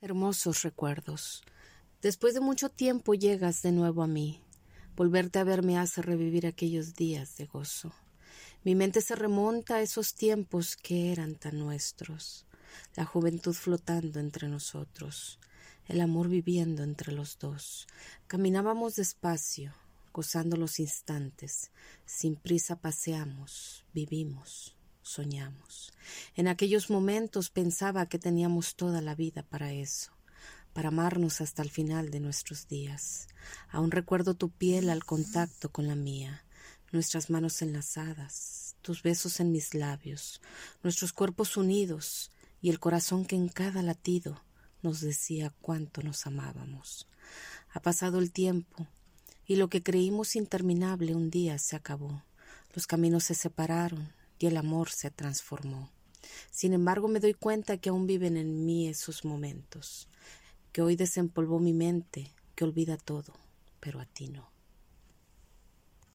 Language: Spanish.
Hermosos recuerdos. Después de mucho tiempo llegas de nuevo a mí. Volverte a ver me hace revivir aquellos días de gozo. Mi mente se remonta a esos tiempos que eran tan nuestros, la juventud flotando entre nosotros, el amor viviendo entre los dos. Caminábamos despacio, gozando los instantes, sin prisa paseamos, vivimos soñamos. En aquellos momentos pensaba que teníamos toda la vida para eso, para amarnos hasta el final de nuestros días. Aún recuerdo tu piel al contacto con la mía, nuestras manos enlazadas, tus besos en mis labios, nuestros cuerpos unidos y el corazón que en cada latido nos decía cuánto nos amábamos. Ha pasado el tiempo y lo que creímos interminable un día se acabó. Los caminos se separaron, y el amor se transformó. Sin embargo, me doy cuenta que aún viven en mí esos momentos, que hoy desempolvó mi mente, que olvida todo, pero a ti no.